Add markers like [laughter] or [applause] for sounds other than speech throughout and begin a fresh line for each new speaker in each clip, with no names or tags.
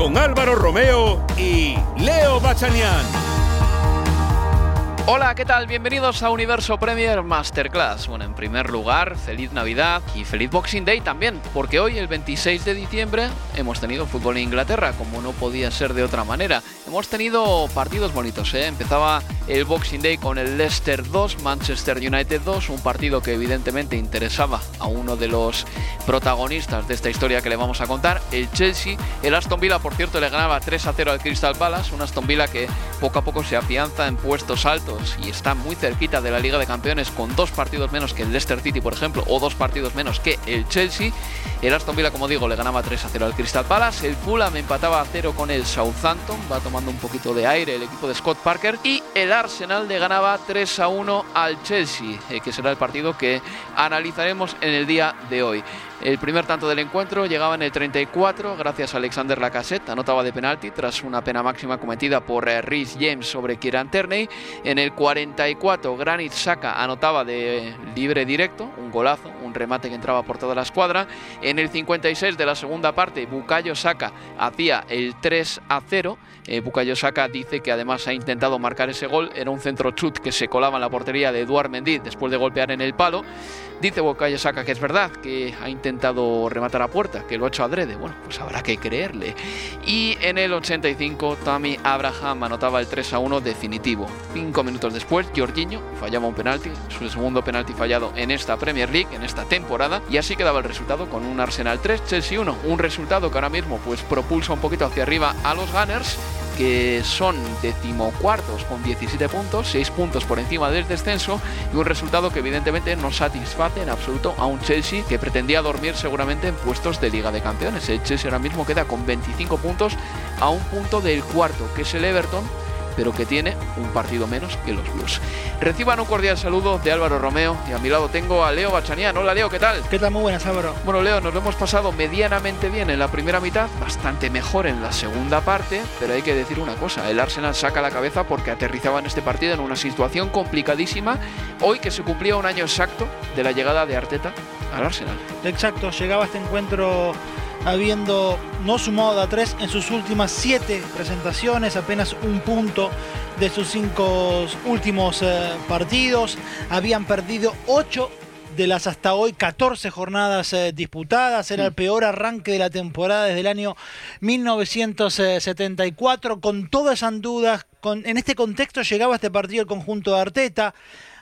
Con Álvaro Romeo y Leo Bachanian.
Hola, ¿qué tal? Bienvenidos a Universo Premier Masterclass. Bueno, en primer lugar, feliz Navidad y feliz Boxing Day también, porque hoy, el 26 de diciembre, hemos tenido fútbol en Inglaterra, como no podía ser de otra manera. Hemos tenido partidos bonitos, ¿eh? Empezaba el Boxing Day con el Leicester 2, Manchester United 2, un partido que evidentemente interesaba a uno de los protagonistas de esta historia que le vamos a contar, el Chelsea. El Aston Villa, por cierto, le ganaba 3 a 0 al Crystal Palace, un Aston Villa que poco a poco se afianza en puestos altos y está muy cerquita de la Liga de Campeones con dos partidos menos que el Leicester City, por ejemplo, o dos partidos menos que el Chelsea. El Aston Villa, como digo, le ganaba 3 a 0 al Crystal Palace. El Fulham empataba a 0 con el Southampton, va tomando un poquito de aire el equipo de Scott Parker. Y el Arsenal le ganaba 3 a 1 al Chelsea, eh, que será el partido que analizaremos en el día de hoy. El primer tanto del encuentro llegaba en el 34 gracias a Alexander Lacassette, anotaba de penalti tras una pena máxima cometida por eh, Rhys James sobre Kieran Terney. En el 44 Granit Saka anotaba de libre directo, un golazo, un remate que entraba por toda la escuadra. En el 56 de la segunda parte Bukayo Saka hacía el 3 a 0. Eh, Bukayo Saka dice que además ha intentado marcar ese gol, era un centro chut que se colaba en la portería de Eduard Mendy después de golpear en el palo. Dice Bukayo Saka que es verdad, que ha intentado rematar a puerta, que lo ha hecho adrede. Bueno, pues habrá que creerle. Y en el 85, Tammy Abraham anotaba el 3 a 1 definitivo. Cinco minutos después, Jorginho fallaba un penalti, su segundo penalti fallado en esta Premier League, en esta temporada. Y así quedaba el resultado con un Arsenal 3, Chelsea 1. Un resultado que ahora mismo pues propulsa un poquito hacia arriba a los Gunners que son decimocuartos con 17 puntos, 6 puntos por encima del descenso y un resultado que evidentemente no satisface en absoluto a un Chelsea que pretendía dormir seguramente en puestos de Liga de Campeones. El Chelsea ahora mismo queda con 25 puntos a un punto del cuarto, que es el Everton pero que tiene un partido menos que los Blues. Reciban un cordial saludo de Álvaro Romeo y a mi lado tengo a Leo Bachanian. Hola Leo, ¿qué tal?
¿Qué tal? Muy buenas, Álvaro.
Bueno, Leo, nos lo hemos pasado medianamente bien en la primera mitad, bastante mejor en la segunda parte, pero hay que decir una cosa, el Arsenal saca la cabeza porque aterrizaba en este partido en una situación complicadísima, hoy que se cumplía un año exacto de la llegada de Arteta al Arsenal.
Exacto, llegaba este encuentro habiendo no sumado a tres en sus últimas siete presentaciones, apenas un punto de sus cinco últimos eh, partidos. Habían perdido ocho de las hasta hoy 14 jornadas eh, disputadas. Era el peor arranque de la temporada desde el año 1974. Con todas esas dudas, con, en este contexto llegaba este partido el conjunto de Arteta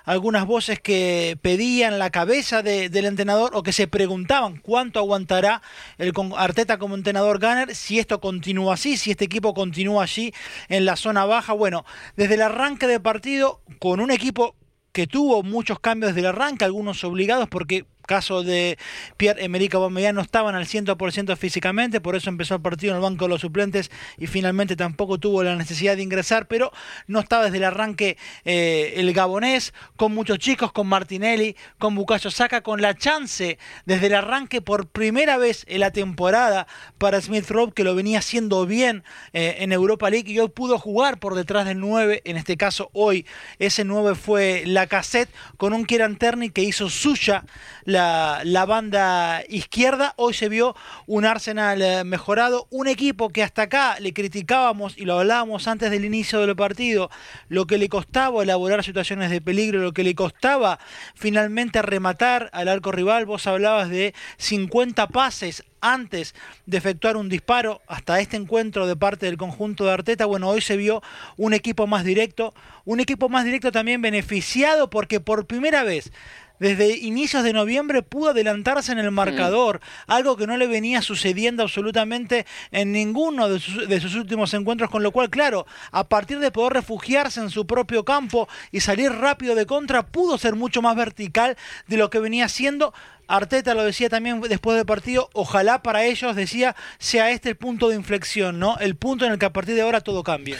algunas voces que pedían la cabeza del entrenador o que se preguntaban cuánto aguantará el Arteta como entrenador Gunner si esto continúa así, si este equipo continúa allí en la zona baja. Bueno, desde el arranque del partido con un equipo que tuvo muchos cambios desde el arranque, algunos obligados porque caso de Pierre-Emerick Aubameyang no estaban al 100% físicamente, por eso empezó el partido en el banco de los suplentes y finalmente tampoco tuvo la necesidad de ingresar, pero no estaba desde el arranque eh, el gabonés, con muchos chicos, con Martinelli, con Bucayo Saka, con la chance desde el arranque por primera vez en la temporada para Smith Rowe, que lo venía haciendo bien eh, en Europa League y hoy pudo jugar por detrás del 9, en este caso hoy. Ese 9 fue la cassette con un Kieran Terney que hizo suya la la, banda izquierda. Hoy se vio un Arsenal eh, mejorado, un equipo que hasta acá le criticábamos y lo hablábamos antes del inicio del partido, lo que le costaba elaborar situaciones de peligro, lo que le costaba finalmente rematar al arco rival. Vos hablabas de 50 pases antes de efectuar un disparo hasta este encuentro de parte del conjunto de Arteta. Bueno, hoy se vio un equipo más directo, un equipo más directo también beneficiado porque por primera vez desde inicios de noviembre pudo adelantarse en el marcador, algo que no le venía sucediendo absolutamente en ninguno de sus, de sus, últimos encuentros, con lo cual, claro, a partir de poder refugiarse en su propio campo y salir rápido de contra, pudo ser mucho más vertical de lo que venía siendo. Arteta lo decía también después del partido, ojalá para ellos, decía, sea este el punto de inflexión, ¿no? El punto en el que a partir de ahora todo cambie.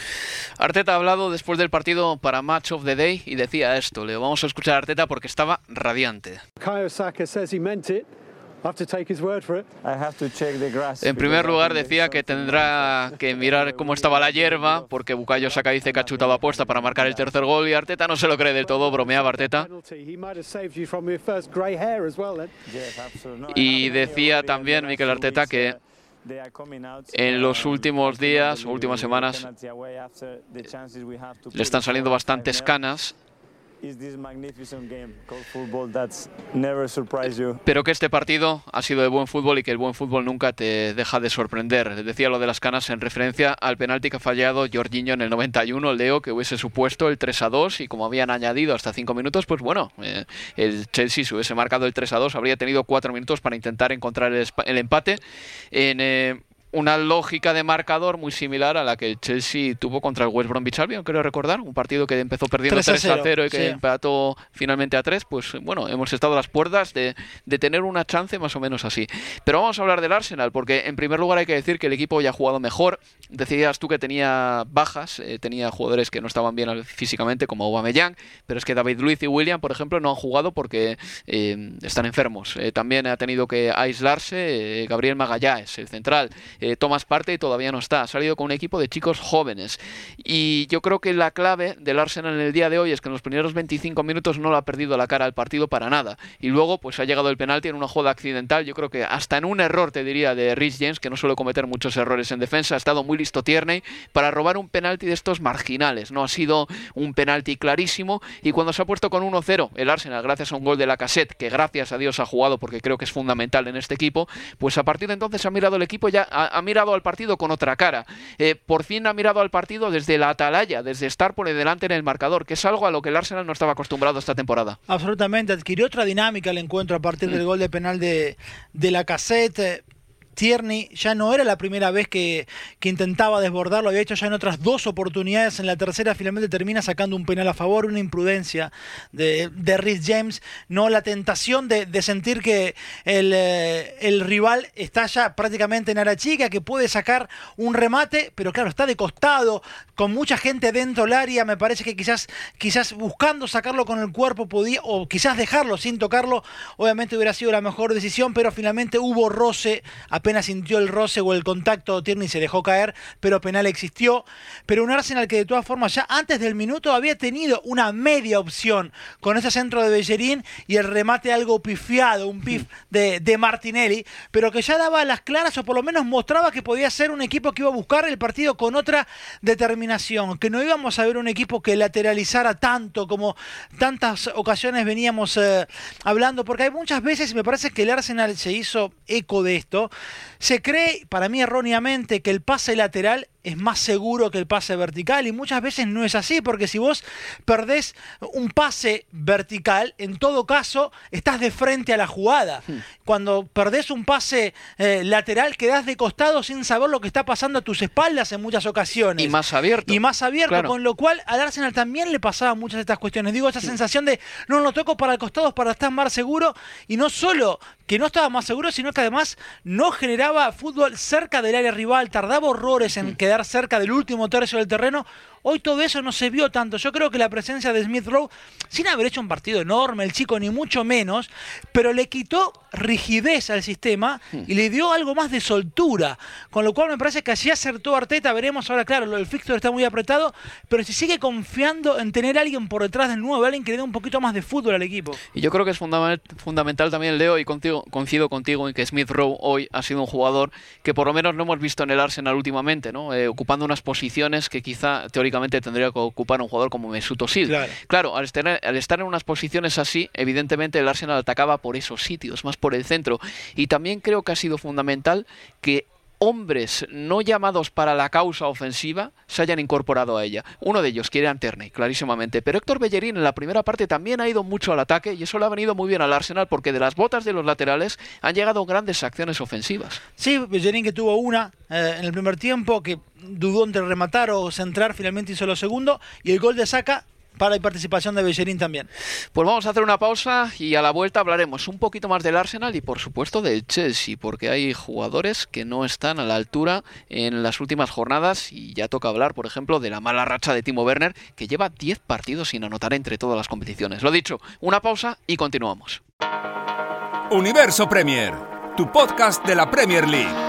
Arteta ha hablado después del partido para Match of the Day y decía esto, le vamos a escuchar a Arteta porque estaba radiante. En primer lugar decía que tendrá que mirar cómo estaba la hierba porque Bukayo Saka dice que ha chutado apuesta para marcar el tercer gol y Arteta no se lo cree del todo, bromeaba Arteta. Y decía también Mikel Arteta que en los últimos días últimas semanas le están saliendo bastantes canas pero que este partido ha sido de buen fútbol y que el buen fútbol nunca te deja de sorprender. Decía lo de las canas en referencia al penalti que ha fallado Jorginho en el 91, Leo, que hubiese supuesto el 3 a 2 y como habían añadido hasta 5 minutos, pues bueno, eh, el Chelsea si hubiese marcado el 3 a 2 habría tenido 4 minutos para intentar encontrar el, el empate. En, eh, una lógica de marcador muy similar a la que el Chelsea tuvo contra el West Bromwich Albion, creo recordar, un partido que empezó perdiendo 3 a 0, y que empató finalmente a 3, pues bueno, hemos estado a las puertas de, de, tener una chance más o menos así. Pero vamos a hablar del Arsenal, porque en primer lugar hay que decir que el equipo ya ha jugado mejor. Decías tú que tenía bajas, eh, tenía jugadores que no estaban bien físicamente, como Aubameyang, pero es que David Luiz y William, por ejemplo, no han jugado porque eh, están enfermos. Eh, también ha tenido que aislarse Gabriel Magallanes, el central eh, tomas parte y todavía no está. Ha salido con un equipo de chicos jóvenes. Y yo creo que la clave del Arsenal en el día de hoy es que en los primeros 25 minutos no le ha perdido la cara al partido para nada. Y luego pues ha llegado el penalti en una jugada accidental. Yo creo que hasta en un error, te diría, de Rhys James, que no suele cometer muchos errores en defensa, ha estado muy listo Tierney para robar un penalti de estos marginales. No ha sido un penalti clarísimo. Y cuando se ha puesto con 1-0 el Arsenal, gracias a un gol de la cassette, que gracias a Dios ha jugado porque creo que es fundamental en este equipo, pues a partir de entonces ha mirado el equipo ya ha mirado al partido con otra cara. Eh, por fin ha mirado al partido desde la atalaya, desde estar por delante en el marcador, que es algo a lo que el Arsenal no estaba acostumbrado esta temporada.
Absolutamente, adquirió otra dinámica el encuentro a partir del mm. gol de penal de, de la cassette Tierney ya no era la primera vez que, intentaba desbordar, lo había hecho ya en otras dos oportunidades. En la tercera finalmente termina sacando un penal a favor, una imprudencia de, de James, no la tentación de, sentir que el, eh, el, rival está ya prácticamente en área chica, que puede sacar un remate, pero claro, está de costado, con mucha gente dentro del área, me parece que quizás, quizás buscando sacarlo con el cuerpo podía, o quizás dejarlo sin tocarlo, obviamente hubiera sido la mejor decisión, pero finalmente hubo roce, apenas sintió el roce o el contacto, Tierney se dejó caer, pero penal existió. Pero un Arsenal que de todas formas ya antes del minuto había tenido una media opción con ese centro de Bellerín y el remate algo pifiado, un pif de, de Martinelli, pero que ya daba las claras o por lo menos mostraba que podía ser un equipo que iba a buscar el partido con otra determinación, que no íbamos a ver un equipo que lateralizara tanto como tantas ocasiones veníamos eh, hablando, porque hay muchas veces, me parece que el Arsenal se hizo eco de esto, se cree, para mí erróneamente, que el pase lateral es más seguro que el pase vertical y muchas veces no es así porque si vos perdés un pase vertical en todo caso estás de frente a la jugada. Hmm. cuando perdés un pase eh, lateral quedás de costado sin saber lo que está pasando a tus espaldas en muchas ocasiones.
Y más abierto.
Y más abierto con lo cual al Arsenal también le pasaban muchas de estas cuestiones. Digo esa sensación de no lo toco para el costado para estar más seguro y no solo que no estaba más seguro sino que además no generaba fútbol cerca del área rival tardaba horrores en que quedar cerca del último tercio del terreno. Hoy todo eso no se vio tanto. Yo creo que la presencia de Smith Rowe, sin haber hecho un partido enorme, el chico ni mucho menos, pero le quitó rigidez al sistema y le dio algo más de soltura. Con lo cual me parece que así acertó Arteta. Veremos ahora, claro, el fixture está muy apretado, pero si sigue confiando en tener a alguien por detrás del nuevo, alguien que le dé un poquito más de fútbol al equipo.
Y yo creo que es fundamental también, Leo, y contigo, coincido contigo en que Smith Rowe hoy ha sido un jugador que por lo menos no hemos visto en el Arsenal últimamente, ¿no? Eh, ocupando unas posiciones que quizá teóricamente tendría que ocupar un jugador como Mesut Özil. Claro, al, estar, al estar en unas posiciones así, evidentemente el Arsenal atacaba por esos sitios, más por el centro. Y también creo que ha sido fundamental que hombres no llamados para la causa ofensiva se hayan incorporado a ella. Uno de ellos, quiere Terney, clarísimamente. Pero Héctor Bellerín en la primera parte también ha ido mucho al ataque y eso le ha venido muy bien al Arsenal porque de las botas de los laterales han llegado grandes acciones ofensivas.
Sí, Bellerín que tuvo una eh, en el primer tiempo que dudó entre rematar o centrar, finalmente hizo lo segundo y el gol de Saca para la participación de Bellerín también.
Pues vamos a hacer una pausa y a la vuelta hablaremos un poquito más del Arsenal y por supuesto del Chelsea, porque hay jugadores que no están a la altura en las últimas jornadas y ya toca hablar, por ejemplo, de la mala racha de Timo Werner, que lleva 10 partidos sin anotar entre todas las competiciones. Lo dicho, una pausa y continuamos.
Universo Premier, tu podcast de la Premier League.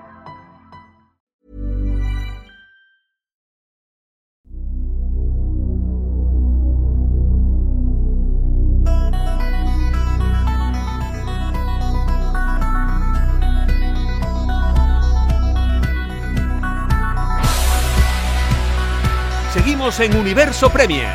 En Universo Premier.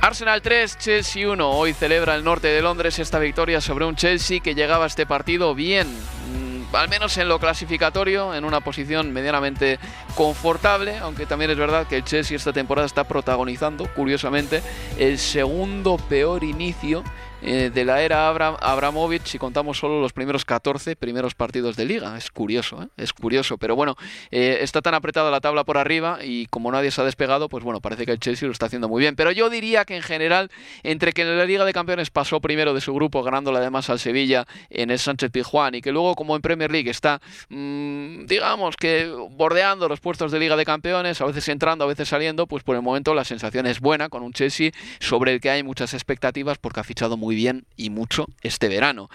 Arsenal 3, Chelsea 1. Hoy celebra el norte de Londres esta victoria sobre un Chelsea que llegaba a este partido bien, mm, al menos en lo clasificatorio, en una posición medianamente confortable, aunque también es verdad que el Chelsea esta temporada está protagonizando, curiosamente, el segundo peor inicio eh, de la era Abram, Abramovich si contamos solo los primeros 14 primeros partidos de liga. Es curioso, ¿eh? es curioso. Pero bueno, eh, está tan apretada la tabla por arriba y como nadie se ha despegado, pues bueno, parece que el Chelsea lo está haciendo muy bien. Pero yo diría que en general, entre que en la Liga de Campeones pasó primero de su grupo, ganándole además al Sevilla en el Sánchez Pizjuán, y que luego como en Premier League está, mm, digamos que bordeando los puestos de Liga de Campeones, a veces entrando, a veces saliendo, pues por el momento la sensación es buena con un Chelsea sobre el que hay muchas expectativas porque ha fichado muy bien y mucho este verano.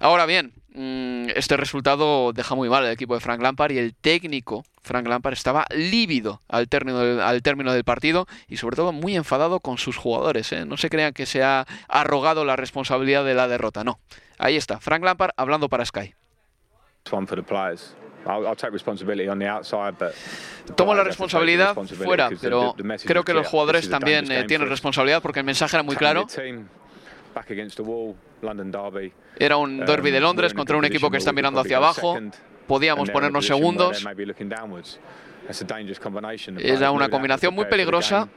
Ahora bien, mm, este resultado deja muy mal al equipo de Frank Lampard y el técnico Frank Lampard estaba lívido al término del, al término del partido y sobre todo muy enfadado con sus jugadores. ¿eh? No se crean que se ha arrogado la responsabilidad de la derrota, no. Ahí está, Frank Lampard hablando para Sky. Tomo la responsabilidad fuera, pero creo que los jugadores también eh, tienen responsabilidad porque el mensaje era muy claro Era un derby de Londres contra un equipo que está mirando hacia abajo. Podíamos ponernos segundos. Era una combinación muy peligrosa.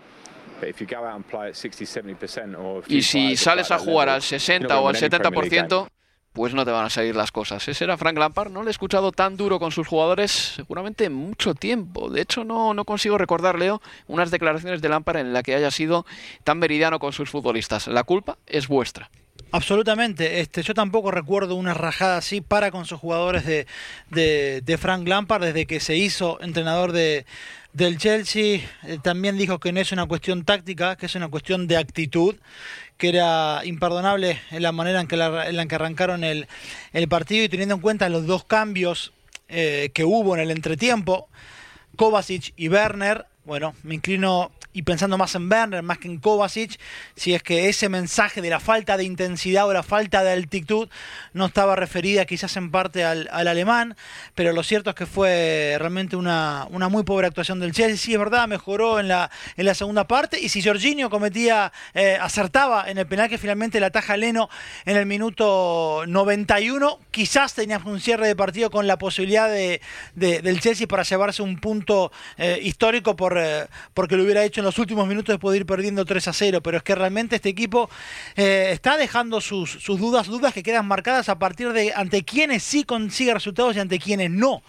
Y si sales a jugar al 60 o al 70%, pues no te van a salir las cosas. Ese era Frank Lampard, no le he escuchado tan duro con sus jugadores seguramente mucho tiempo. De hecho, no, no consigo recordar, Leo, unas declaraciones de Lampard en la que haya sido tan meridiano con sus futbolistas. La culpa es vuestra.
Absolutamente. Este, yo tampoco recuerdo una rajada así para con sus jugadores de, de, Frank Lampard desde que se hizo entrenador de, del Chelsea. Eh, también dijo que no es una cuestión táctica, que es una cuestión de actitud que era imperdonable en la manera en que, en la que arrancaron el, el, partido y teniendo en cuenta los dos cambios eh, que hubo en el entretiempo, Kovacic y Werner, bueno, me inclino y pensando más en Werner, más que en Kovacic, si es que ese mensaje de la falta de intensidad o la falta de altitud no estaba referida quizás en parte al, alemán, pero lo cierto es que fue realmente una, una, muy pobre actuación del Chelsea, sí es verdad, mejoró en la, en la segunda parte, y si Jorginho cometía, eh, acertaba en el penal que finalmente la ataja Leno en el minuto 91, quizás teníamos un cierre de partido con la posibilidad de, del Chelsea para llevarse un punto eh, histórico por, eh, porque lo hubiera hecho los últimos minutos de poder ir perdiendo 3 a 0, pero es que realmente este equipo eh, está dejando sus, sus, dudas, dudas que quedan marcadas a partir de ante quienes sí consigue resultados y ante quienes no.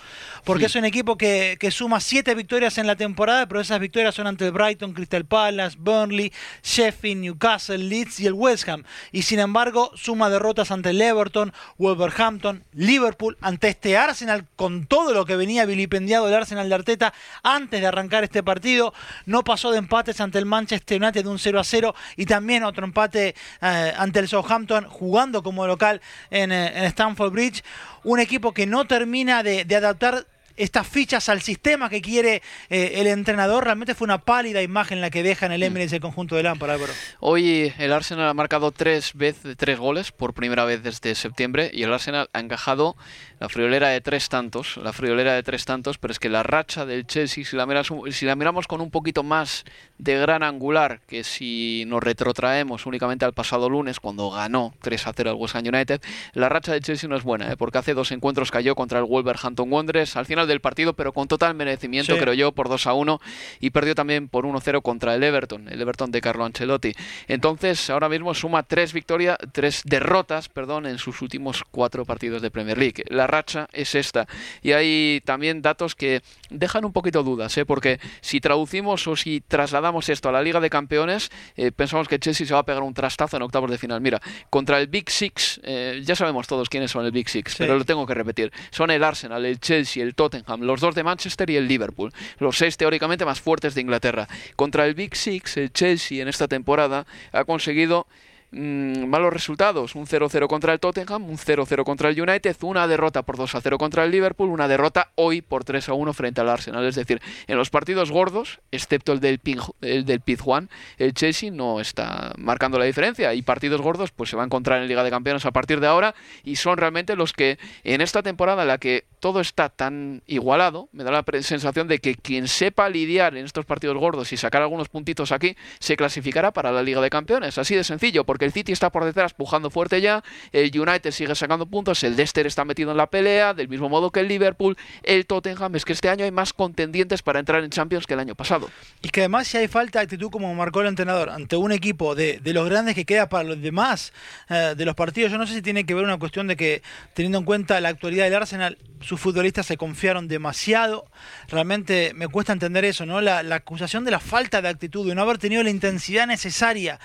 Porque es un equipo que, que suma 7 victorias en la temporada, pero esas victorias son ante el Brighton, Crystal Palace, Burnley, Sheffield, Newcastle, Leeds y el West Ham. Y sin embargo, suma derrotas ante el Everton, Wolverhampton, Liverpool, ante este Arsenal, con todo lo que venía vilipendiado el Arsenal de Arteta antes de arrancar este partido. No pasó de empates ante el Manchester United de un 0 a 0 y también otro empate eh, ante el Southampton jugando como local en, eh, Stamford Bridge. Un equipo que no termina de, de adaptar estas fichas al sistema que quiere eh, el entrenador. Realmente fue una pálida imagen la que deja en el mm. Emirates el conjunto de Lampard, Álvaro.
Hoy el Arsenal ha marcado tres veces tres goles por primera vez desde septiembre y el Arsenal ha encajado la friolera de tres tantos, la friolera de tres tantos, pero es que la racha del Chelsea, si la, si la miramos con un poquito más de gran angular, que si nos retrotraemos únicamente al pasado lunes, cuando ganó 3 a 0 al West Ham United, la racha del Chelsea no es buena, ¿eh? porque hace dos encuentros cayó contra el Wolverhampton Wanderers al final del partido, pero con total merecimiento, creo yo, por 2 a 1 y perdió también por 1-0 contra el Everton, el Everton de Carlo Ancelotti. Entonces, ahora mismo suma tres victorias, tres derrotas, perdón, en sus últimos cuatro partidos de Premier League. La racha es esta. Y hay también datos que dejan un poquito dudas, ¿eh? porque si traducimos o si trasladamos esto a la Liga de Campeones, eh, pensamos que Chelsea se va a pegar un trastazo en octavos de final. Mira, contra el Big Six, eh, ya sabemos todos quiénes son el Big Six, pero lo tengo que repetir. Son el Arsenal, el Chelsea, el Tottenham, los dos de Manchester y el Liverpool, los seis teóricamente más fuertes de Inglaterra. Contra el Big Six, el Chelsea en esta temporada ha conseguido Mm, malos resultados. Un 0-0 contra el Tottenham, un 0-0 contra el United, una derrota por 2-0 contra el Liverpool, una derrota hoy por 3-1 frente al Arsenal. Es decir, en los partidos gordos, excepto el del, el del Pizjuán, el Chelsea no está marcando la diferencia. Y partidos gordos pues se va a encontrar en Liga de Campeones a partir de ahora y son realmente los que en esta temporada en la que todo está tan igualado, me da la sensación de que quien sepa lidiar en estos partidos gordos y sacar algunos puntitos aquí, se clasificará para la Liga de Campeones. Así de sencillo, el City está por detrás pujando fuerte ya, el United sigue sacando puntos, el Leicester está metido en la pelea, del mismo modo que el Liverpool, el Tottenham, es que este año hay más contendientes para entrar en Champions que el año pasado.
Y que además si hay falta de actitud como marcó el entrenador ante un equipo de, los grandes que queda para los demás eh, de los partidos, yo no sé si tiene que ver una cuestión de que teniendo en cuenta la actualidad del Arsenal, sus futbolistas se confiaron demasiado, realmente me cuesta entender eso, ¿no? La, acusación de la falta de actitud, de no haber tenido la intensidad necesaria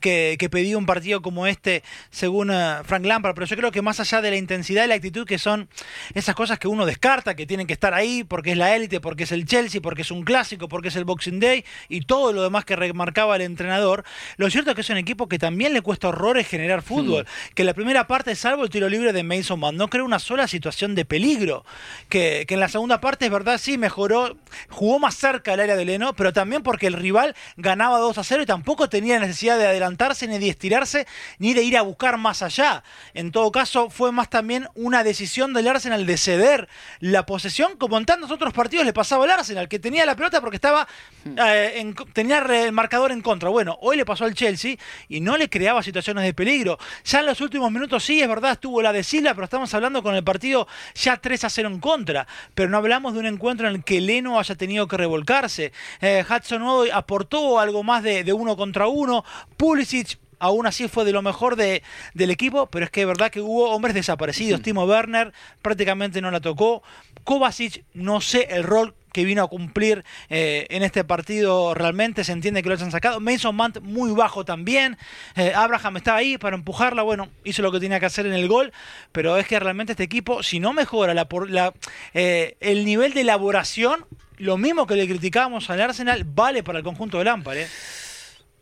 que, que un partido como este, según eh, Frank Lampard, pero yo creo que más allá de la intensidad y la actitud, que son esas cosas que uno descarta, que tienen que estar ahí, porque es la élite, porque es el Chelsea, porque es un clásico, porque es el Boxing Day y todo lo demás que remarcaba el entrenador, lo cierto es que es un equipo que también le cuesta horrores generar fútbol, que la primera parte, salvo el tiro libre de Mason Mount, no creó una sola situación de peligro. Que, que, en la segunda parte, es verdad, sí, mejoró, jugó más cerca del área de Leno, pero también porque el rival ganaba 2 a 0 y tampoco tenía necesidad de adelantarse, ni de estirarse, ni de ir a buscar más allá. En todo caso, fue más también una decisión del Arsenal de ceder la posesión, como en tantos otros partidos le pasaba al Arsenal, que tenía la pelota porque estaba eh, en, tenía el marcador en contra. Bueno, hoy le pasó al Chelsea y no le creaba situaciones de peligro. Ya en los últimos minutos sí, es verdad, estuvo la de pero estamos hablando con el partido ya 3 a 0 en contra. Pero no hablamos de un encuentro en el que Leno haya tenido que revolcarse. Eh, Hudson hoy aportó algo más de, de uno contra uno. Pulisic aún así fue de lo mejor de, del equipo, pero es que es verdad que hubo hombres desaparecidos. Timo Werner prácticamente no la tocó. Kovacic, no sé el rol que vino a cumplir eh, en este partido realmente, se entiende que lo han sacado. Mason Mount muy bajo también. Eh, Abraham estaba ahí para empujarla, bueno, hizo lo que tenía que hacer en el gol, pero es que realmente este equipo, si no mejora la, la, eh, el nivel de elaboración, lo mismo que le criticábamos al Arsenal, vale para el conjunto de Lampard.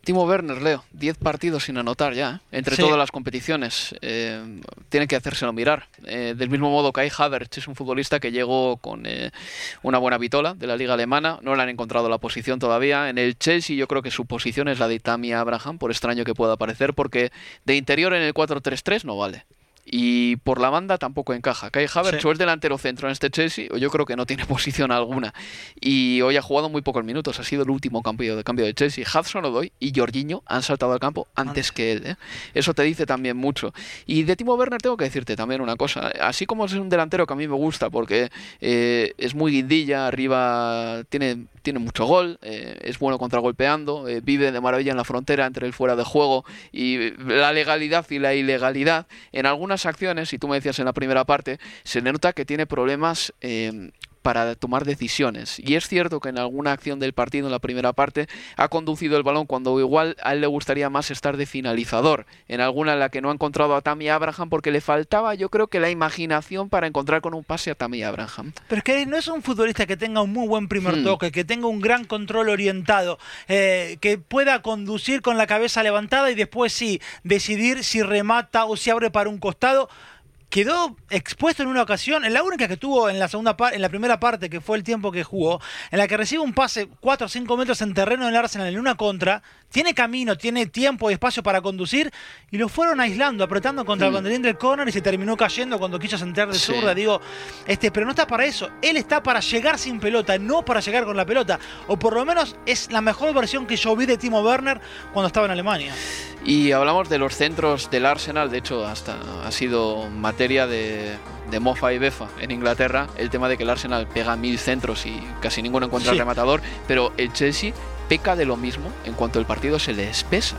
Timo Werner, Leo, 10 partidos sin anotar ya, ¿eh? entre todas las competiciones. Eh, tienen que hacérselo mirar. Eh, del mismo modo, Kai Havertz es un futbolista que llegó con una buena vitola de la liga alemana. No le han encontrado la posición todavía. En el Chelsea yo creo que su posición es la de Tammy Abraham, por extraño que pueda parecer, porque de interior en el 4-3-3 no vale y por la banda tampoco encaja. Kai Havertz sí. o es delantero centro en este Chelsea o yo creo que no tiene [laughs] posición alguna y hoy ha jugado muy pocos minutos, ha sido el último cambio de cambio de Chelsea. Hudson Odoi y Jorginho han saltado al campo antes que él. ¿eh? Eso te dice también mucho. Y de Timo Werner tengo que decirte también una cosa, así como es un delantero que a mí me gusta porque eh, es muy guindilla, arriba tiene tiene mucho gol, eh, es bueno contragolpeando, eh, vive de maravilla en la frontera entre el fuera de juego y la legalidad y la ilegalidad. En algunas acciones, y tú me decías en la primera parte, se nota que tiene problemas eh, para tomar decisiones. Y es cierto que en alguna acción del partido en la primera parte ha conducido el balón cuando igual a él le gustaría más estar de finalizador. En alguna en la que no ha encontrado a Tammy Abraham porque le faltaba yo creo que la imaginación para encontrar con un pase a Tammy Abraham.
Pero es que no es un futbolista que tenga un muy buen primer hmm. toque, que tenga un gran control orientado, eh, que pueda conducir con la cabeza levantada y después sí decidir si remata o si abre para un costado quedó expuesto en una ocasión, en la única que tuvo en la segunda en la primera parte, que fue el tiempo que jugó, en la que recibe un pase 4 o 5 metros en terreno del Arsenal en una contra, tiene camino, tiene tiempo y espacio para conducir, y lo fueron aislando, apretando contra el mm. banderín del corner y se terminó cayendo cuando quiso sentar de zurda. Digo, este, pero no está para eso. Él está para llegar sin pelota, no para llegar con la pelota. O por lo menos es la mejor versión que yo vi de Timo Werner cuando estaba en Alemania.
Y hablamos de los centros del Arsenal, de hecho, hasta ha sido materia de, de Mofa y Befa en Inglaterra el tema de que el Arsenal pega mil centros y casi ninguno encuentra sí. rematador, pero el Chelsea peca de lo mismo en cuanto el partido se le espesa.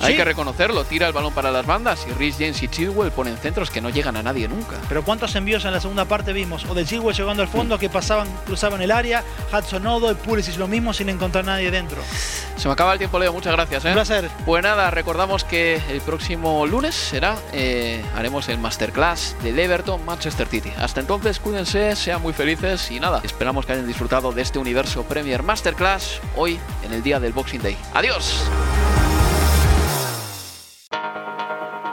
Hay que reconocerlo, tira el balón para las bandas y Rhys James y Chilwell ponen centros que no llegan a nadie nunca.
Pero ¿cuántos envíos en la segunda parte vimos? O de Chilwell llegando al fondo que pasaban, cruzaban el área, Hudson Odo, Pulisic lo mismo sin encontrar a nadie dentro.
Se me acaba el tiempo, Leo, muchas gracias. ¿eh?
Un placer.
Pues nada, recordamos que el próximo lunes será, eh, haremos el masterclass del Everton Manchester City. Hasta entonces, cuídense, sean muy felices y nada, esperamos que hayan disfrutado de este universo Premier Masterclass hoy en el día del Boxing Day. ¡Adiós!